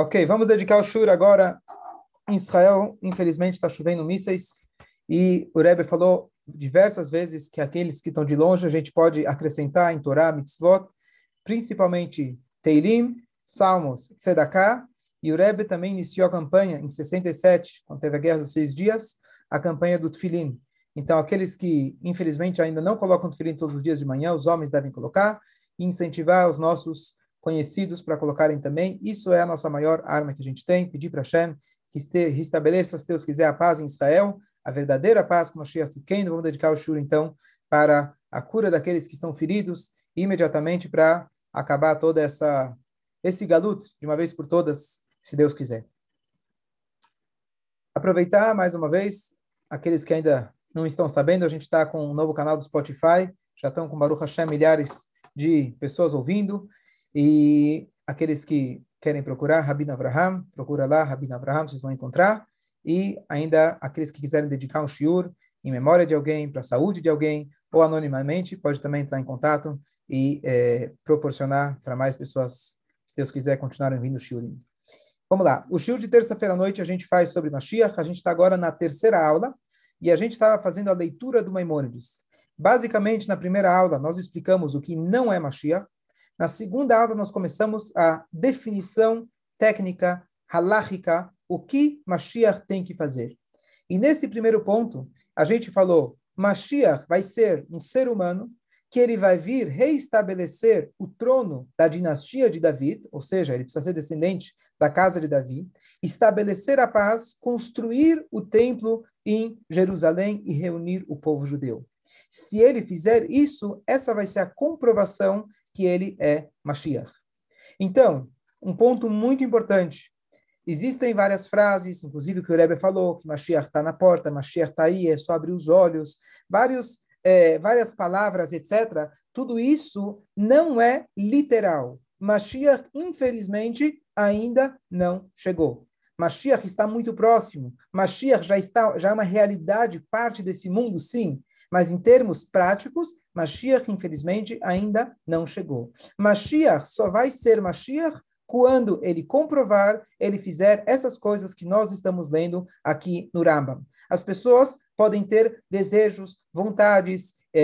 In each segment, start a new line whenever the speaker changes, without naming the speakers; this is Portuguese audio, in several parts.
Ok, vamos dedicar o Shur agora. Em Israel, infelizmente, está chovendo mísseis. E o Rebbe falou diversas vezes que aqueles que estão de longe a gente pode acrescentar em Torá, mitzvot, principalmente Teilim, Salmos, Tzedakah. E o Rebbe também iniciou a campanha em 67, quando teve a Guerra dos Seis Dias, a campanha do Tfilim. Então, aqueles que, infelizmente, ainda não colocam Tfilim todos os dias de manhã, os homens devem colocar, e incentivar os nossos conhecidos para colocarem também. Isso é a nossa maior arma que a gente tem, pedir para Hashem que restabeleça, se Deus quiser, a paz em Israel, a verdadeira paz com Mashiach Tzidkenu. Vamos dedicar o Shur, então, para a cura daqueles que estão feridos, imediatamente para acabar toda essa esse galut de uma vez por todas, se Deus quiser. Aproveitar mais uma vez, aqueles que ainda não estão sabendo, a gente está com um novo canal do Spotify, já estão com Baruch Hashem milhares de pessoas ouvindo, e aqueles que querem procurar Rabino Avraham, procura lá Rabino Avraham, vocês vão encontrar, e ainda aqueles que quiserem dedicar um shiur em memória de alguém, para a saúde de alguém, ou anonimamente, pode também entrar em contato e é, proporcionar para mais pessoas, se Deus quiser, continuarem vindo o shiurim. Vamos lá. O shiur de terça-feira à noite a gente faz sobre Mashiach. A gente está agora na terceira aula e a gente estava fazendo a leitura do Maimônides. Basicamente, na primeira aula, nós explicamos o que não é Mashiach. Na segunda aula, nós começamos a definição técnica, halakhica, o que Mashiach tem que fazer. E nesse primeiro ponto, a gente falou, Mashiach vai ser um ser humano que ele vai vir reestabelecer o trono da dinastia de David, ou seja, ele precisa ser descendente da casa de Davi, estabelecer a paz, construir o templo em Jerusalém e reunir o povo judeu. Se ele fizer isso, essa vai ser a comprovação que ele é Mashiach. Então, um ponto muito importante. Existem várias frases, inclusive que o Rebbe falou, que Mashiach está na porta, Mashiach está aí, é só abrir os olhos, vários é, várias palavras, etc., tudo isso não é literal. Mashiach, infelizmente, ainda não chegou. Mashiach está muito próximo. Mashiach já está já é uma realidade, parte desse mundo, sim. Mas em termos práticos, Mashiach, infelizmente, ainda não chegou. Mashiach só vai ser Mashiach quando ele comprovar, ele fizer essas coisas que nós estamos lendo aqui no Rambam. As pessoas podem ter desejos, vontades, é,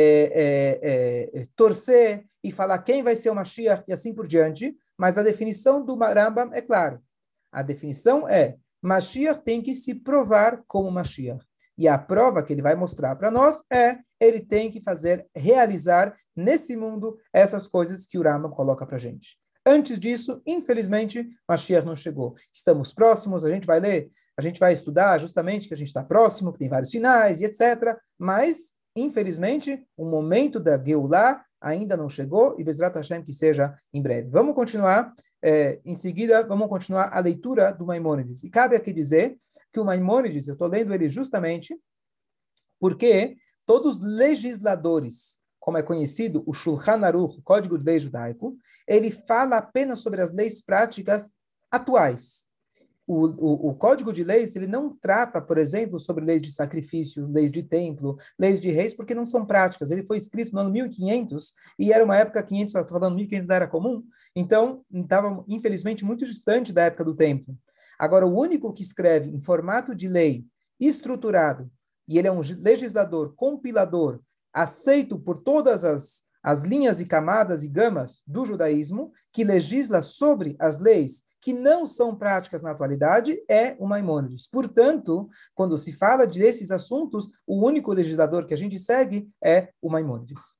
é, é, torcer e falar quem vai ser o Mashiach e assim por diante, mas a definição do Rambam é clara. A definição é Mashiach tem que se provar como Mashiach. E a prova que ele vai mostrar para nós é ele tem que fazer, realizar nesse mundo essas coisas que o Rambam coloca para gente. Antes disso, infelizmente, Mashiach não chegou. Estamos próximos, a gente vai ler, a gente vai estudar justamente que a gente está próximo, que tem vários sinais e etc. Mas, infelizmente, o momento da Geulah ainda não chegou e Bezrat Hashem que seja em breve. Vamos continuar, é, em seguida, vamos continuar a leitura do Maimônides. E cabe aqui dizer que o Maimônides, eu estou lendo ele justamente porque todos os legisladores como é conhecido, o Shulchan Aruch, o Código de Lei Judaico, ele fala apenas sobre as leis práticas atuais. O, o, o, Código de Leis, ele não trata, por exemplo, sobre leis de sacrifício, leis de templo, leis de reis, porque não são práticas. Ele foi escrito no ano 1500 e era uma época 500, estou falando 1500 da Era Comum, então estava, infelizmente, muito distante da época do templo. Agora, o único que escreve em formato de lei estruturado, e ele é um legislador, compilador, aceito por todas as, as linhas e camadas e gamas do judaísmo, que legisla sobre as leis que não são práticas na atualidade, é o Maimônides. Portanto, quando se fala desses assuntos, o único legislador que a gente segue é o Maimônides.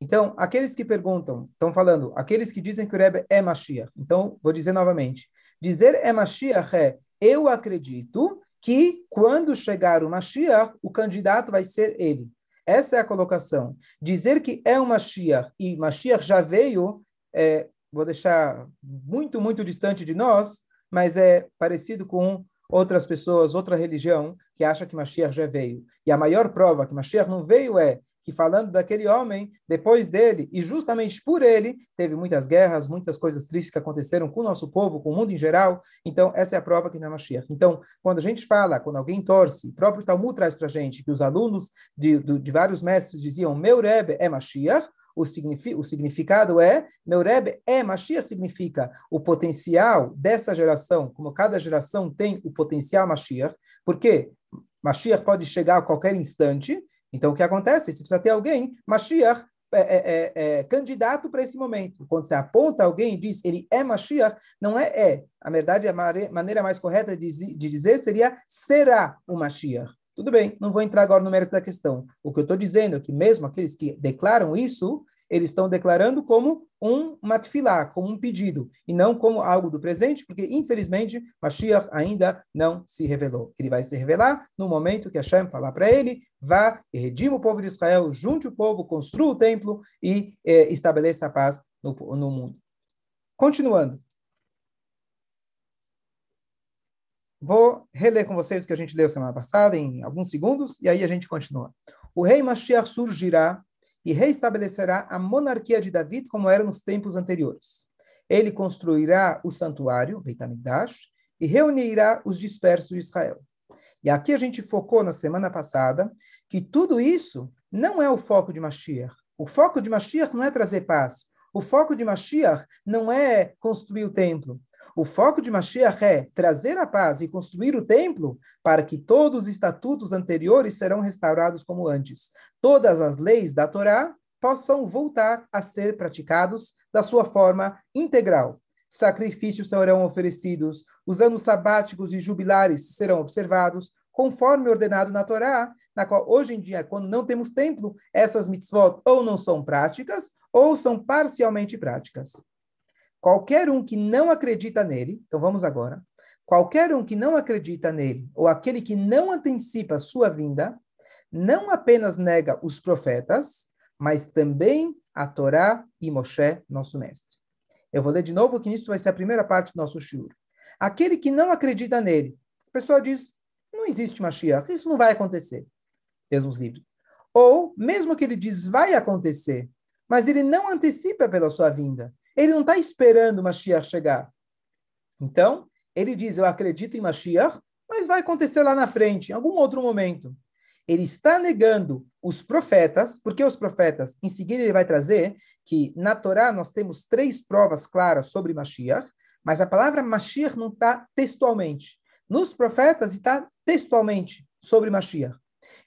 Então, aqueles que perguntam, estão falando, aqueles que dizem que o Rebbe é Mashiach. Então, vou dizer novamente. Dizer é Mashiach é, eu acredito que quando chegar o Mashiach, o candidato vai ser ele. Essa é a colocação. Dizer que é um Mashiach e Mashiach já veio, é, vou deixar muito, muito distante de nós, mas é parecido com outras pessoas, outra religião, que acha que Mashiach já veio. E a maior prova que Mashiach não veio é que falando daquele homem, depois dele, e justamente por ele, teve muitas guerras, muitas coisas tristes que aconteceram com o nosso povo, com o mundo em geral. Então, essa é a prova que não é Mashiach. Então, quando a gente fala, quando alguém torce, o próprio Talmud traz para a gente que os alunos de, de, de vários mestres diziam, meu Rebbe é Mashiach, o, signifi o significado é, meu é Mashiach, significa o potencial dessa geração, como cada geração tem o potencial Mashiach, porque Mashiach pode chegar a qualquer instante, então o que acontece? Você precisa ter alguém, Mashiach, é, é, é, é candidato para esse momento. Quando você aponta alguém e diz ele é Mashiach, não é é. A verdade, a maneira mais correta de, de dizer seria será o Mashiach. Tudo bem, não vou entrar agora no mérito da questão. O que eu estou dizendo é que mesmo aqueles que declaram isso, eles estão declarando como um matfilá, como um pedido, e não como algo do presente, porque infelizmente Mashiach ainda não se revelou. Ele vai se revelar no momento que Hashem falar para ele, vá e redima o povo de Israel, junte o povo, construa o templo e eh, estabeleça a paz no, no mundo. Continuando. Vou reler com vocês o que a gente leu semana passada, em alguns segundos, e aí a gente continua. O rei Mashiach surgirá e reestabelecerá a monarquia de David como era nos tempos anteriores. Ele construirá o santuário, Beit HaMikdash, e reunirá os dispersos de Israel. E aqui a gente focou na semana passada que tudo isso não é o foco de Mashiach. O foco de Mashiach não é trazer paz. O foco de Mashiach não é construir o templo. O foco de Mashiach é trazer a paz e construir o templo para que todos os estatutos anteriores serão restaurados como antes. Todas as leis da Torá possam voltar a ser praticados da sua forma integral. Sacrifícios serão oferecidos, os anos sabáticos e jubilares serão observados, conforme ordenado na Torá, na qual hoje em dia, quando não temos templo, essas mitzvot ou não são práticas ou são parcialmente práticas. Qualquer um que não acredita nele, então vamos agora. Qualquer um que não acredita nele, ou aquele que não antecipa a sua vinda, não apenas nega os profetas, mas também a Torá e Moshe, nosso mestre. Eu vou ler de novo que isso vai ser a primeira parte do nosso shiur. Aquele que não acredita nele, a pessoa diz, não existe Mashiach, isso não vai acontecer. Deus nos livre. Ou, mesmo que ele diz, vai acontecer, mas ele não antecipa pela sua vinda. Ele não está esperando Mashiach chegar. Então, ele diz: Eu acredito em Mashiach, mas vai acontecer lá na frente, em algum outro momento. Ele está negando os profetas, porque os profetas, em seguida ele vai trazer que na Torá nós temos três provas claras sobre Mashiach, mas a palavra Mashiach não está textualmente. Nos profetas está textualmente sobre Mashiach.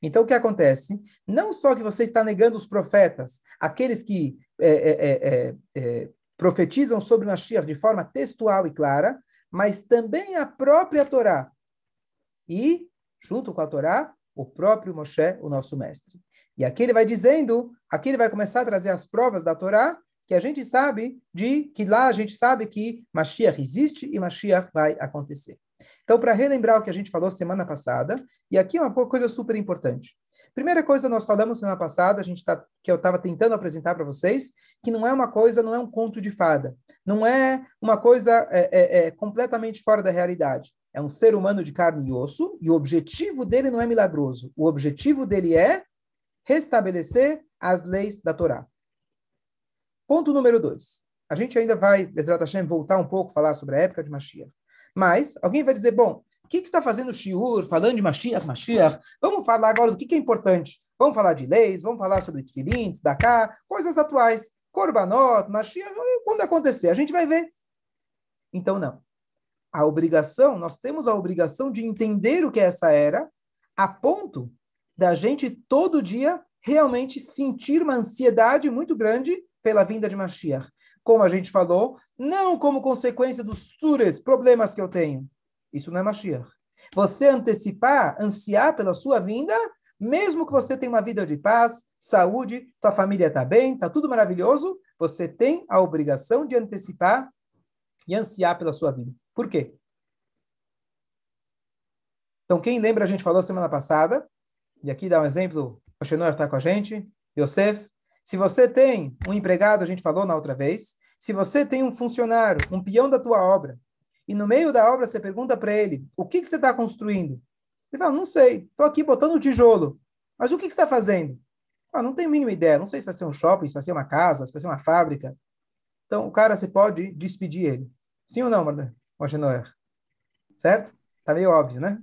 Então, o que acontece? Não só que você está negando os profetas, aqueles que é, é, é, profetizam sobre Mashiach de forma textual e clara, mas também a própria Torá. E, junto com a Torá, o próprio Moshe, o nosso mestre. E aqui ele vai dizendo, aqui ele vai começar a trazer as provas da Torá, que a gente sabe de que lá a gente sabe que Mashiach existe e Mashiach vai acontecer. Então, para relembrar o que a gente falou semana passada, e aqui é uma coisa super importante. Primeira coisa nós falamos semana passada, a gente tá, que eu estava tentando apresentar para vocês, que não é uma coisa, não é um conto de fada, não é uma coisa é, é, é completamente fora da realidade. É um ser humano de carne e osso, e o objetivo dele não é milagroso. O objetivo dele é restabelecer as leis da Torá. Ponto número dois. A gente ainda vai, Bezerra Hashem, voltar um pouco, falar sobre a época de Mashiach. Mas alguém vai dizer, bom, o que, que está fazendo o Shiur, falando de Mashiach, Mashiach? Vamos falar agora do que, que é importante. Vamos falar de leis, vamos falar sobre Tfilin, Daká, coisas atuais. Korbanot, Mashiach, quando acontecer, a gente vai ver. Então, não. A obrigação, nós temos a obrigação de entender o que é essa era, a ponto da gente todo dia realmente sentir uma ansiedade muito grande pela vinda de Mashiach como a gente falou, não como consequência dos sures, problemas que eu tenho. Isso não é Mashiach. Você antecipar, ansiar pela sua vinda, mesmo que você tenha uma vida de paz, saúde, tua família está bem, está tudo maravilhoso, você tem a obrigação de antecipar e ansiar pela sua vida. Por quê? Então, quem lembra, a gente falou semana passada, e aqui dá um exemplo, o Shenor está com a gente, Yosef, se você tem um empregado, a gente falou na outra vez, se você tem um funcionário, um peão da tua obra, e no meio da obra você pergunta para ele, o que, que você está construindo? Ele fala, não sei, estou aqui botando o tijolo. Mas o que, que você está fazendo? Ah, não tenho a mínima ideia, não sei se vai ser um shopping, se vai ser uma casa, se vai ser uma fábrica. Então, o cara, você pode despedir ele. Sim ou não, Moshe Noé? Certo? Tá meio óbvio, né?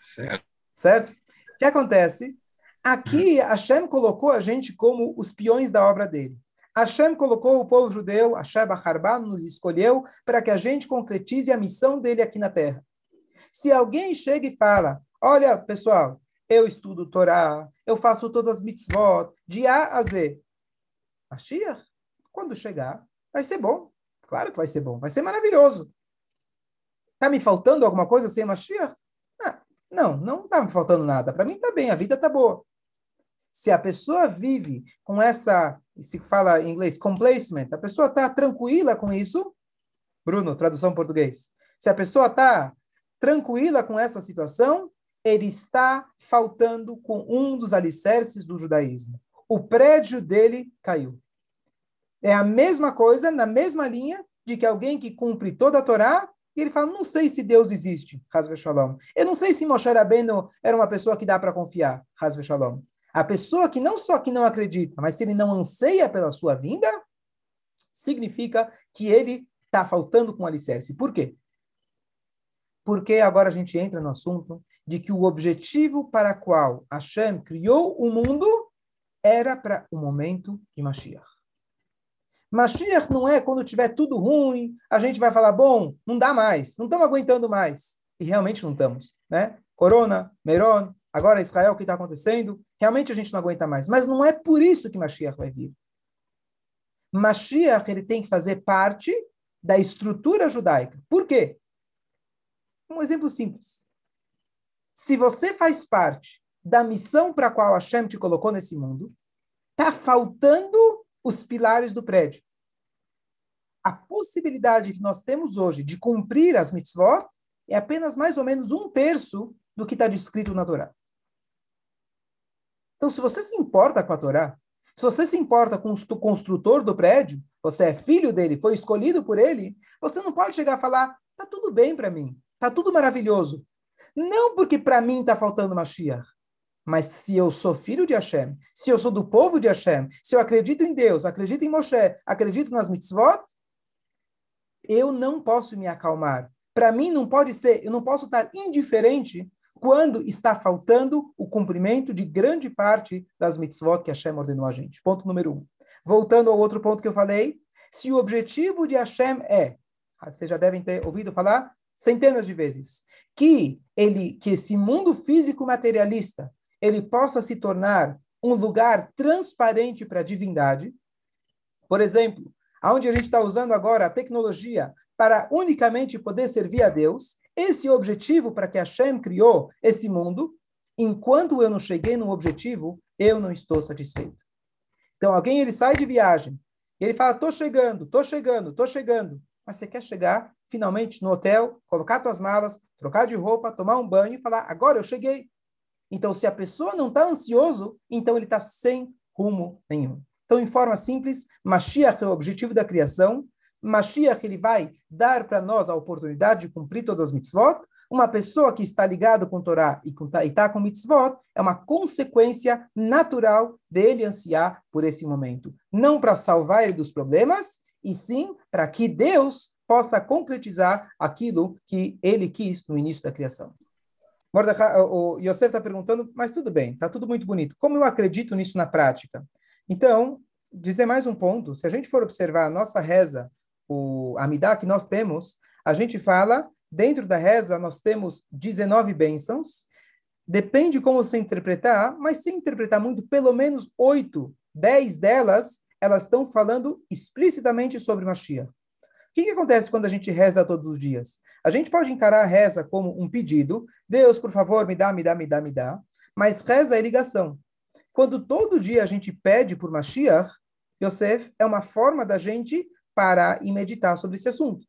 Certo.
Certo? O que acontece? Aqui, Hashem colocou a gente como os peões da obra dele. Hashem colocou o povo judeu, Hashem Bacharban nos escolheu para que a gente concretize a missão dele aqui na terra. Se alguém chega e fala, olha, pessoal, eu estudo Torá, eu faço todas as mitzvot, de A a Z. Mashiach, quando chegar, vai ser bom. Claro que vai ser bom, vai ser maravilhoso. Está me faltando alguma coisa sem Mashiach? Ah, não, não está me faltando nada. Para mim está bem, a vida está boa. Se a pessoa vive com essa, se fala em inglês, complacement, a pessoa está tranquila com isso, Bruno, tradução português. Se a pessoa está tranquila com essa situação, ele está faltando com um dos alicerces do judaísmo. O prédio dele caiu. É a mesma coisa, na mesma linha, de que alguém que cumpre toda a Torá, e ele fala, não sei se Deus existe, Hazve Shalom. Eu não sei se Moshe Rabbeinu era uma pessoa que dá para confiar, Hazve Shalom. A pessoa que não só que não acredita, mas se ele não anseia pela sua vinda, significa que ele está faltando com alicerce. Por quê? Porque agora a gente entra no assunto de que o objetivo para o qual Hashem criou o mundo era para o momento de Mashiach. Mashiach não é quando tiver tudo ruim, a gente vai falar, bom, não dá mais, não estamos aguentando mais. E realmente não estamos, né? Corona, Meron, agora Israel, o que está acontecendo? Realmente a gente não aguenta mais. Mas não é por isso que Mashiach vai vir. Mashiach ele tem que fazer parte da estrutura judaica. Por quê? Um exemplo simples. Se você faz parte da missão para a qual Hashem te colocou nesse mundo, está faltando os pilares do prédio. A possibilidade que nós temos hoje de cumprir as mitzvot é apenas mais ou menos um terço do que está descrito na Torá. Então, se você se importa com a Torá, se você se importa com o construtor do prédio, você é filho dele, foi escolhido por ele, você não pode chegar a falar, tá tudo bem para mim, tá tudo maravilhoso. Não porque para mim está faltando Mashiach, mas se eu sou filho de Hashem, se eu sou do povo de Hashem, se eu acredito em Deus, acredito em Moshe, acredito nas mitzvot, eu não posso me acalmar. Para mim não pode ser, eu não posso estar indiferente quando está faltando o cumprimento de grande parte das mitzvot que Hashem ordenou a gente. Ponto número um. Voltando ao outro ponto que eu falei, se o objetivo de Hashem é, vocês já devem ter ouvido falar centenas de vezes, que ele, que esse mundo físico materialista ele possa se tornar um lugar transparente para a divindade. Por exemplo, aonde a gente está usando agora a tecnologia para unicamente poder servir a Deus, esse objetivo para que Hashem criou esse mundo, enquanto eu não cheguei no objetivo, eu não estou satisfeito. Então, alguém ele sai de viagem, ele fala, estou chegando, estou chegando, estou chegando. Mas você quer chegar finalmente no hotel, colocar suas malas, trocar de roupa, tomar um banho e falar, agora eu cheguei. Então, se a pessoa não está ansioso, então ele está sem rumo nenhum. Então, em forma simples, Mashiach é o objetivo da criação. Mashiach ele vai dar para nós a oportunidade de cumprir todas as mitzvot. Uma pessoa que está ligada com Torá e está com mitzvot é uma consequência natural dele ansiar por esse momento. Não para salvar ele dos problemas, e sim para que Deus possa concretizar aquilo que ele quis no início da criação. O Yosef está perguntando, mas tudo bem, está tudo muito bonito. Como eu acredito nisso na prática? Então, dizer mais um ponto, se a gente for observar a nossa reza, o Amidá que nós temos, a gente fala, dentro da reza nós temos 19 bênçãos, depende como você interpretar, mas se interpretar muito, pelo menos 8, 10 delas, elas estão falando explicitamente sobre Mashiach. O que, que acontece quando a gente reza todos os dias? A gente pode encarar a reza como um pedido, Deus, por favor, me dá, me dá, me dá, me dá, mas reza é ligação. Quando todo dia a gente pede por Mashiach, Yosef, é uma forma da gente parar e meditar sobre esse assunto.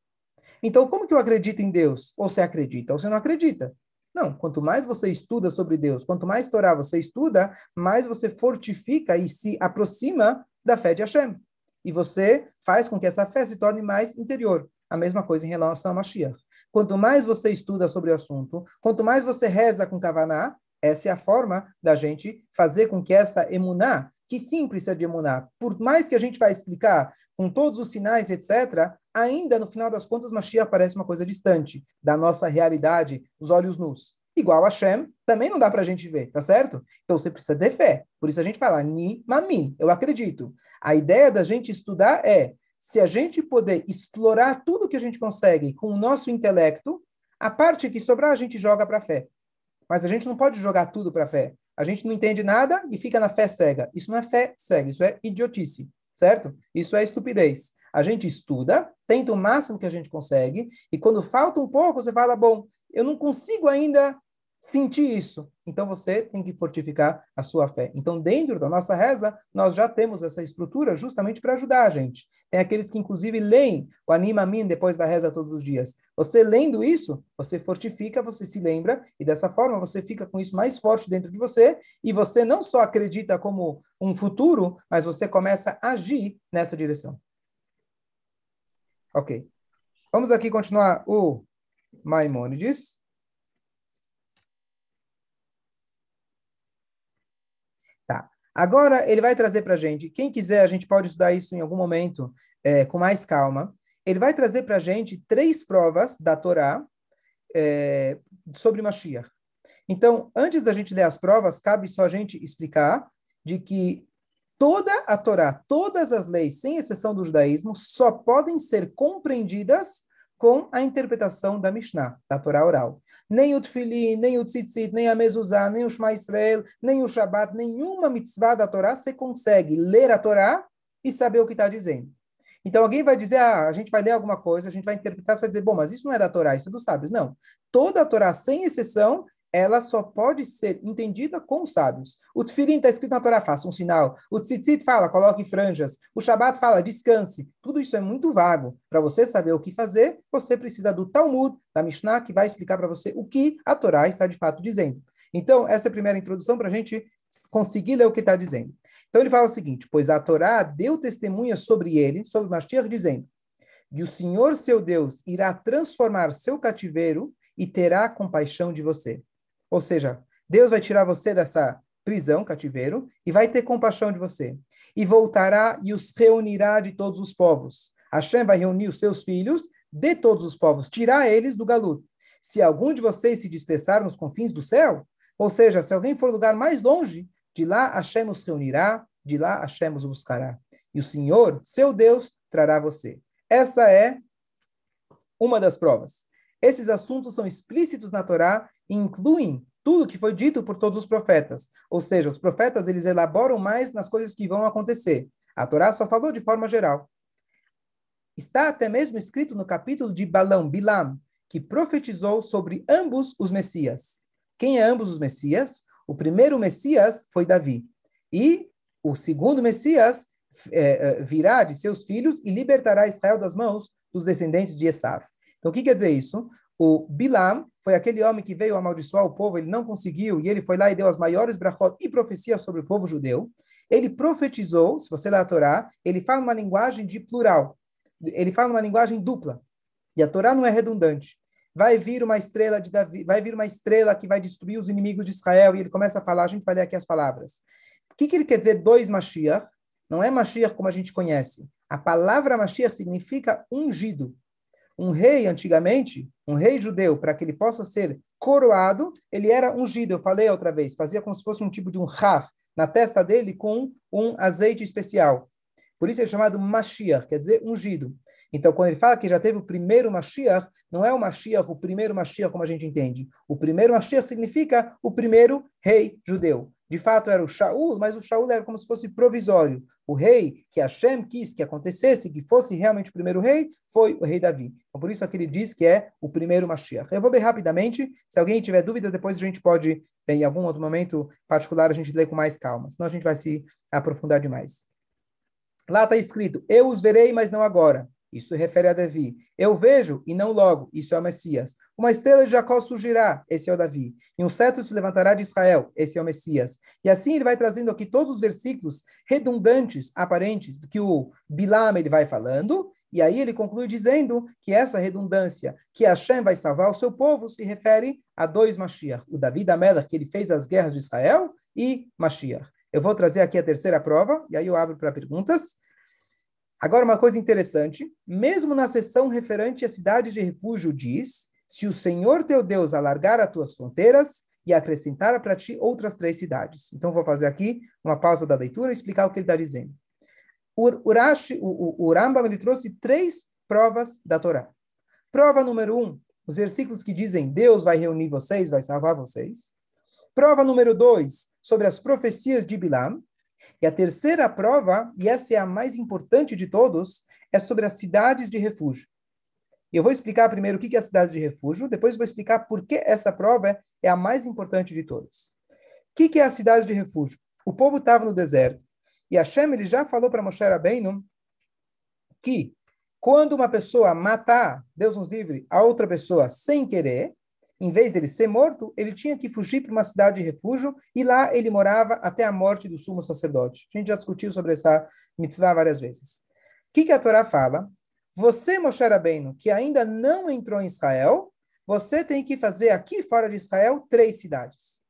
Então, como que eu acredito em Deus? Ou você acredita ou você não acredita? Não, quanto mais você estuda sobre Deus, quanto mais Torá você estuda, mais você fortifica e se aproxima da fé de Hashem e você faz com que essa fé se torne mais interior. A mesma coisa em relação a Mashiach. Quanto mais você estuda sobre o assunto, quanto mais você reza com Kavaná, essa é a forma da gente fazer com que essa emuná, que sim precisa de emuná, por mais que a gente vai explicar com todos os sinais, etc., ainda no final das contas Mashiach parece uma coisa distante da nossa realidade, os olhos nus. igual a Shem, também não dá para a gente ver, tá certo? Então você precisa ter fé. Por isso a gente fala ni mamin, eu acredito. A ideia da gente estudar é se a gente puder explorar tudo que a gente consegue com o nosso intelecto, a parte que sobrar a gente joga para a fé. Mas a gente não pode jogar tudo para a fé. A gente não entende nada e fica na fé cega. Isso não é fé cega, isso é idiotice, certo? Isso é estupidez. A gente estuda, tenta o máximo que a gente consegue, e quando falta um pouco, você fala: bom, eu não consigo ainda sentir isso. Então você tem que fortificar a sua fé. Então, dentro da nossa reza, nós já temos essa estrutura justamente para ajudar a gente. Tem aqueles que, inclusive, leem o Anima Min depois da reza todos os dias. Você lendo isso, você fortifica, você se lembra, e dessa forma você fica com isso mais forte dentro de você, e você não só acredita como um futuro, mas você começa a agir nessa direção. Ok. Vamos aqui continuar o Maimônides. Tá. Agora ele vai trazer para a gente, quem quiser, a gente pode estudar isso em algum momento é, com mais calma. Ele vai trazer para a gente três provas da Torá é, sobre Mashiach. Então, antes da gente ler as provas, cabe só a gente explicar de que toda a Torá, todas as leis, sem exceção do judaísmo, só podem ser compreendidas com a interpretação da Mishnah, da Torá oral. Nem o Tfilin, nem o Tzitzit, nem a Mezuzá, nem o Shema Israel, nem o Shabbat, nenhuma mitzvah da Torá, você consegue ler a Torá e saber o que está dizendo. Então alguém vai dizer, ah, a gente vai ler alguma coisa, a gente vai interpretar, você vai dizer, bom, mas isso não é da Torá, isso é dos sábios. Não. Toda a Torá, sem exceção, ela só pode ser entendida com os sábios. O Tfilim está escrito na Torá, faça um sinal. O Tzitzit fala, coloque franjas. O Shabat fala, descanse. Tudo isso é muito vago. Para você saber o que fazer, você precisa do Talmud, da Mishnah, que vai explicar para você o que a Torá está de fato dizendo. Então, essa é a primeira introdução para a gente conseguir ler o que está dizendo. Então, ele fala o seguinte, pois a Torá deu testemunha sobre ele, sobre Mashiach, dizendo, e o Senhor, seu Deus, irá transformar seu cativeiro e terá compaixão de você. Ou seja, Deus vai tirar você dessa prisão, cativeiro, e vai ter compaixão de você. E voltará e os reunirá de todos os povos. Hashem vai reunir os seus filhos de todos os povos, tirar eles do galuto. Se algum de vocês se dispersar nos confins do céu, ou seja, se alguém for lugar mais longe, de lá Hashem os reunirá, de lá Hashem os buscará. E o Senhor, seu Deus, trará você. Essa é uma das provas. Esses assuntos são explícitos na Torá e incluem tudo que foi dito por todos os profetas. Ou seja, os profetas eles elaboram mais nas coisas que vão acontecer. A Torá só falou de forma geral. Está até mesmo escrito no capítulo de Balão, Bilam, que profetizou sobre ambos os Messias. Quem é ambos os Messias? O primeiro Messias foi Davi. E o segundo Messias é, virá de seus filhos e libertará Israel das mãos dos descendentes de Esav. Então, o que quer dizer isso? O Bilam foi aquele homem que veio amaldiçoar o povo, ele não conseguiu, e ele foi lá e deu as maiores brachot e profecias sobre o povo judeu. Ele profetizou, se você ler a Torá, ele fala uma linguagem de plural. Ele fala uma linguagem dupla. E a Torá não é redundante. Vai vir uma estrela de Davi, vai vir uma estrela que vai destruir os inimigos de Israel, e ele começa a falar, a gente vai ler aqui as palavras. O que, que ele quer dizer dois Mashiach? Não é Mashiach como a gente conhece. A palavra Mashiach significa ungido. Um rei, antigamente, um rei judeu, para que ele possa ser coroado, ele era ungido. Eu falei outra vez, fazia como se fosse um tipo de um raf na testa dele com um azeite especial. Por isso é chamado Mashiach, quer dizer ungido. Então, quando ele fala que já teve o primeiro Mashiach, não é o Mashiach, o primeiro Mashiach como a gente entende. O primeiro Mashiach significa o primeiro rei judeu. De fato, era o Shaul, mas o Shaul era como se fosse provisório. O rei que Hashem quis que acontecesse, que fosse realmente o primeiro rei, foi o rei Davi. Então, por isso, aqui ele diz que é o primeiro Mashiach. Eu vou ler rapidamente. Se alguém tiver dúvidas, depois a gente pode, em algum outro momento particular, a gente ler com mais calma. Senão a gente vai se aprofundar demais. Lá está escrito: Eu os verei, mas não agora. Isso refere a Davi. Eu vejo e não logo. Isso é o Messias. Uma estrela de Jacó surgirá. Esse é o Davi. E um cetro se levantará de Israel. Esse é o Messias. E assim ele vai trazendo aqui todos os versículos redundantes, aparentes, que o Bilam ele vai falando. E aí ele conclui dizendo que essa redundância, que Hashem vai salvar o seu povo, se refere a dois Mashiach. O Davi da Melach, que ele fez as guerras de Israel, e Mashiach. Eu vou trazer aqui a terceira prova, e aí eu abro para perguntas. Agora, uma coisa interessante, mesmo na seção referente à cidade de refúgio, diz se o Senhor teu Deus alargar as tuas fronteiras e acrescentar para ti outras três cidades. Então, vou fazer aqui uma pausa da leitura e explicar o que ele está dizendo. Urashi, o, o, o Rambam ele trouxe três provas da Torá. Prova número um, os versículos que dizem Deus vai reunir vocês, vai salvar vocês. Prova número dois, sobre as profecias de Bilam. E a terceira prova, e essa é a mais importante de todos, é sobre as cidades de refúgio. Eu vou explicar primeiro o que é a cidade de refúgio, depois vou explicar por que essa prova é a mais importante de todas. O que é a cidade de refúgio? O povo estava no deserto, e Hashem ele já falou para Moshe Rabbeinu que quando uma pessoa matar, Deus nos livre, a outra pessoa sem querer, em vez dele ser morto, ele tinha que fugir para uma cidade de refúgio e lá ele morava até a morte do sumo sacerdote. A gente já discutiu sobre essa mitzvah várias vezes. O que, que a Torá fala? Você, Moshe Rabbeinu, que ainda não entrou em Israel, você tem que fazer aqui fora de Israel três cidades.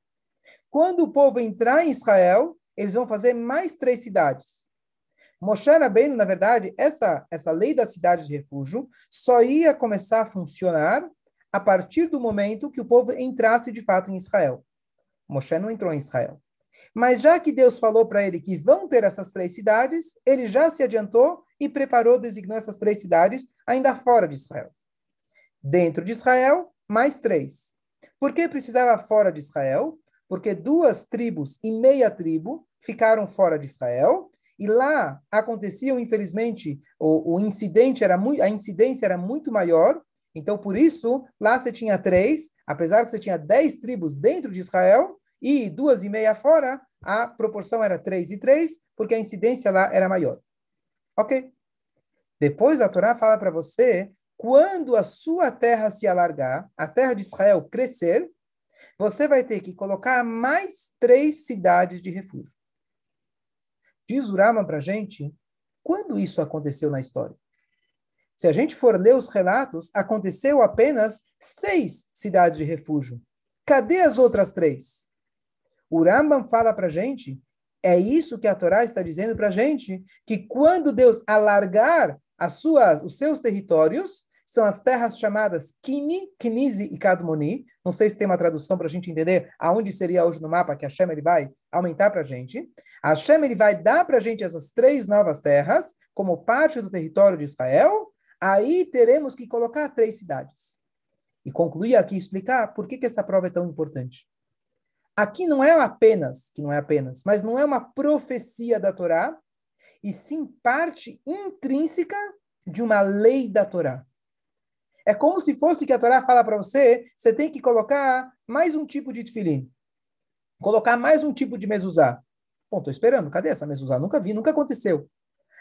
Quando o povo entrar em Israel, eles vão fazer mais três cidades. Moshe Rabbeinu, na verdade, essa, essa lei da cidade de refúgio só ia começar a funcionar a partir do momento que o povo entrasse de fato em Israel. Moshe não entrou em Israel. Mas já que Deus falou para ele que vão ter essas três cidades, ele já se adiantou e preparou, designou essas três cidades ainda fora de Israel. Dentro de Israel, mais três. Por que precisava fora de Israel? Porque duas tribos e meia tribo ficaram fora de Israel e lá aconteciam, infelizmente, o, o incidente era muito, a incidência era muito maior. Então, por isso, lá você tinha três, apesar que você tinha dez tribos dentro de Israel, e duas e meia fora, a proporção era três e três, porque a incidência lá era maior. Ok. Depois a Torá fala para você, quando a sua terra se alargar, a terra de Israel crescer, você vai ter que colocar mais três cidades de refúgio. Diz o Rama para gente, quando isso aconteceu na história? Se a gente for ler os relatos, aconteceu apenas seis cidades de refúgio. Cadê as outras três? O Rambam fala para gente, é isso que a Torá está dizendo para gente, que quando Deus alargar as suas, os seus territórios, são as terras chamadas Kini, Kinizi e Kadmoni. Não sei se tem uma tradução para a gente entender aonde seria hoje no mapa que a Hashem ele vai aumentar para a gente. A Hashem ele vai dar para a gente essas três novas terras como parte do território de Israel. Aí teremos que colocar três cidades. E concluir aqui explicar por que, que essa prova é tão importante. Aqui não é apenas, que não é apenas, mas não é uma profecia da Torá, e sim parte intrínseca de uma lei da Torá. É como se fosse que a Torá fala para você, você tem que colocar mais um tipo de tefilim, colocar mais um tipo de mezuzá. Bom, estou esperando, cadê essa mezuzá? Nunca vi, nunca aconteceu.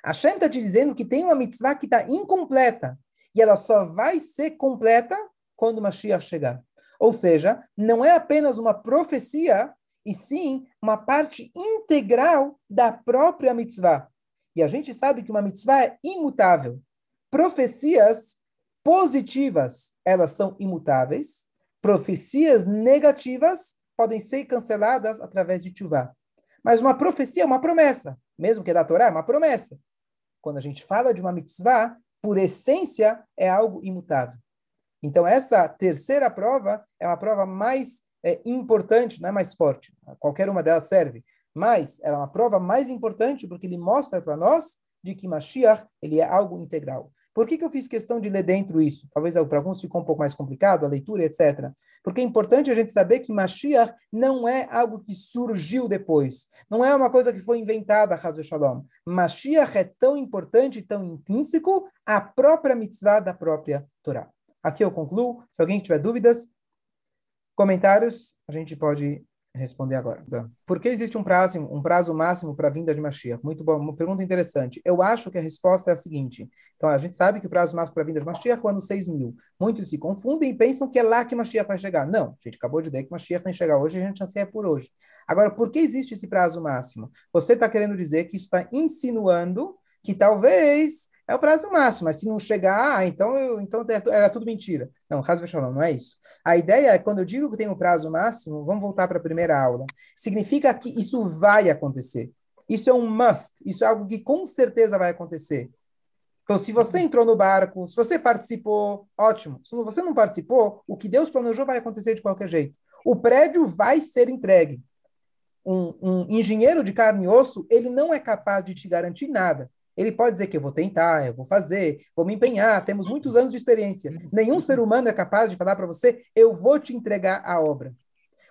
A Shem está te dizendo que tem uma mitzvah que está incompleta, e ela só vai ser completa quando o Mashiach chegar. Ou seja, não é apenas uma profecia, e sim uma parte integral da própria mitzvah. E a gente sabe que uma mitzvah é imutável. Profecias positivas, elas são imutáveis. Profecias negativas podem ser canceladas através de tchuvah. Mas uma profecia é uma promessa, mesmo que é da Torá, é uma promessa. Quando a gente fala de uma mitzvah, por essência, é algo imutável. Então, essa terceira prova é uma prova mais é, importante, não é mais forte. Qualquer uma delas serve. Mas ela é uma prova mais importante porque ele mostra para nós de que Mashiach ele é algo integral. Por que, que eu fiz questão de ler dentro isso? Talvez para alguns ficou um pouco mais complicado, a leitura, etc. Porque é importante a gente saber que Mashiach não é algo que surgiu depois. Não é uma coisa que foi inventada, Hazel Shalom. Mashiach é tão importante, tão intrínseco, a própria mitzvah da própria Torá. Aqui eu concluo. Se alguém tiver dúvidas, comentários, a gente pode responder agora. Então, por que existe um prazo, um prazo máximo para a vinda de Mashiach? Muito bom, uma pergunta interessante. Eu acho que a resposta é a seguinte. Então, a gente sabe que o prazo máximo para a vinda de Mashiach é o ano 6 mil. Muitos se confundem e pensam que é lá que Mashiach vai chegar. Não, a gente acabou de dizer que Mashiach vai chegar hoje e a gente anseia por hoje. Agora, por que existe esse prazo máximo? Você está querendo dizer que está insinuando que talvez é o prazo máximo, mas se não chegar, ah, então, eu, então é era tudo mentira. Não, raso não, não é isso. A ideia é, quando eu digo que tem um prazo máximo, vamos voltar para a primeira aula, significa que isso vai acontecer. Isso é um must, isso é algo que com certeza vai acontecer. Então, se você entrou no barco, se você participou, ótimo. Se você não participou, o que Deus planejou vai acontecer de qualquer jeito. O prédio vai ser entregue. Um, um engenheiro de carne e osso, ele não é capaz de te garantir nada. Ele pode dizer que eu vou tentar, eu vou fazer, vou me empenhar, temos muitos anos de experiência. Nenhum ser humano é capaz de falar para você, eu vou te entregar a obra.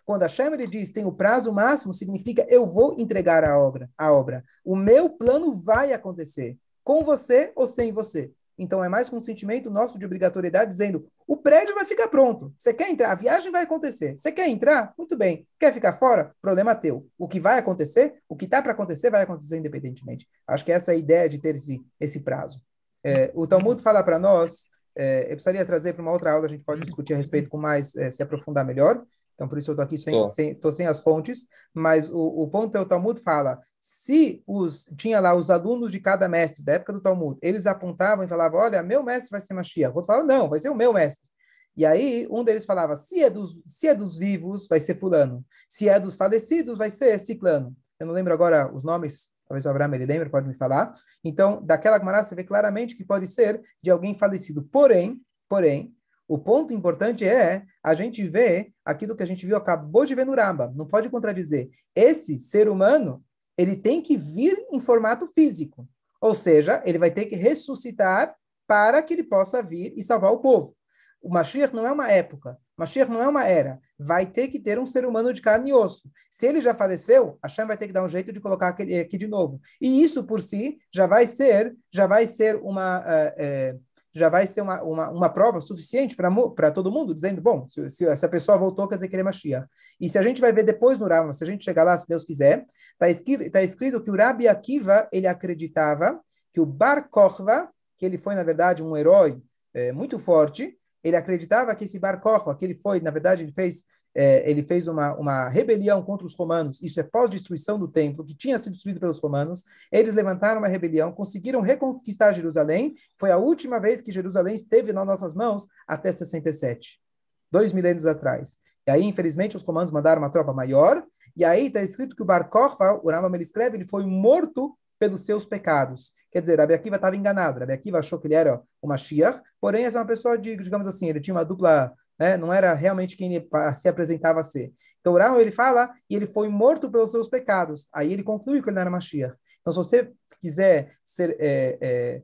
Quando a Shem ele diz tem o prazo máximo, significa eu vou entregar a obra, a obra. O meu plano vai acontecer, com você ou sem você. Então é mais um sentimento nosso de obrigatoriedade, dizendo: o prédio vai ficar pronto. Você quer entrar? A viagem vai acontecer. Você quer entrar? Muito bem. Quer ficar fora? Problema teu. O que vai acontecer, o que está para acontecer, vai acontecer independentemente. Acho que essa é a ideia de ter esse, esse prazo. É, o Talmud fala para nós, é, eu precisaria trazer para uma outra aula, a gente pode discutir a respeito com mais, é, se aprofundar melhor. Então, por isso eu estou aqui sem, sem, tô sem as fontes, mas o, o ponto é o Talmud fala, se os tinha lá os alunos de cada mestre da época do Talmud, eles apontavam e falavam, olha, meu mestre vai ser Mashiach. O outro falava, não, vai ser o meu mestre. E aí, um deles falava, se é dos, se é dos vivos, vai ser fulano. Se é dos falecidos, vai ser ciclano. Eu não lembro agora os nomes, talvez o Abraham ele lembre, pode me falar. Então, daquela Gemara, você vê claramente que pode ser de alguém falecido. Porém, porém, o ponto importante é a gente ver aquilo que a gente viu, acabou de ver no Ramba, não pode contradizer. Esse ser humano, ele tem que vir em formato físico. Ou seja, ele vai ter que ressuscitar para que ele possa vir e salvar o povo. O Mashiach não é uma época, o Mashiach não é uma era. Vai ter que ter um ser humano de carne e osso. Se ele já faleceu, a Shem vai ter que dar um jeito de colocar aquele aqui de novo. E isso por si já vai ser, já vai ser uma uh, uh, já vai ser uma, uma, uma prova suficiente para todo mundo, dizendo, bom, se, se, essa pessoa voltou, quer dizer que ele é Mashiach. E se a gente vai ver depois no Rama, se a gente chegar lá, se Deus quiser, está escrito, tá escrito que o Rabi Akiva, ele acreditava que o Bar Kochva, que ele foi, na verdade, um herói é, muito forte, ele acreditava que esse Bar Kochva, que ele foi, na verdade, ele fez é, ele fez uma, uma rebelião contra os romanos, isso é pós-destruição do templo, que tinha sido destruído pelos romanos. Eles levantaram uma rebelião, conseguiram reconquistar Jerusalém. Foi a última vez que Jerusalém esteve nas nossas mãos até 67, dois milênios atrás. E aí, infelizmente, os romanos mandaram uma tropa maior. E aí está escrito que o Bar Kokhba, o Rambam ele escreve, ele foi morto pelos seus pecados. Quer dizer, Rabi Akiva estava enganado. Rabi Akiva achou que ele era o Mashiach, porém, essa é uma pessoa, de, digamos assim, ele tinha uma dupla né? não era realmente quem se apresentava a ser. Então, Uraão, ele fala, e ele foi morto pelos seus pecados. Aí ele conclui que ele não era Mashiach. Então, se você quiser ser é, é,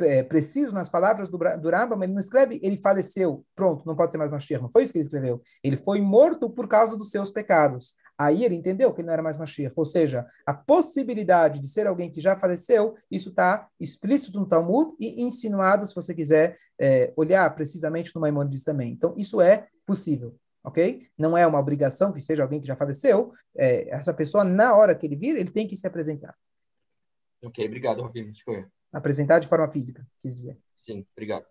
é, preciso nas palavras do, do Rambam, ele não escreve, ele faleceu, pronto, não pode ser mais Mashiach. Não foi isso que ele escreveu. Ele foi morto por causa dos seus pecados. Aí ele entendeu que ele não era mais Mashiach. Ou seja, a possibilidade de ser alguém que já faleceu, isso está explícito no Talmud e insinuado, se você quiser é, olhar precisamente no Maimonides também. Então, isso é possível. Ok? Não é uma obrigação que seja alguém que já faleceu. É, essa pessoa, na hora que ele vir, ele tem que se apresentar.
Ok, obrigado, Rabino.
Apresentar de forma física, quis dizer.
Sim, obrigado.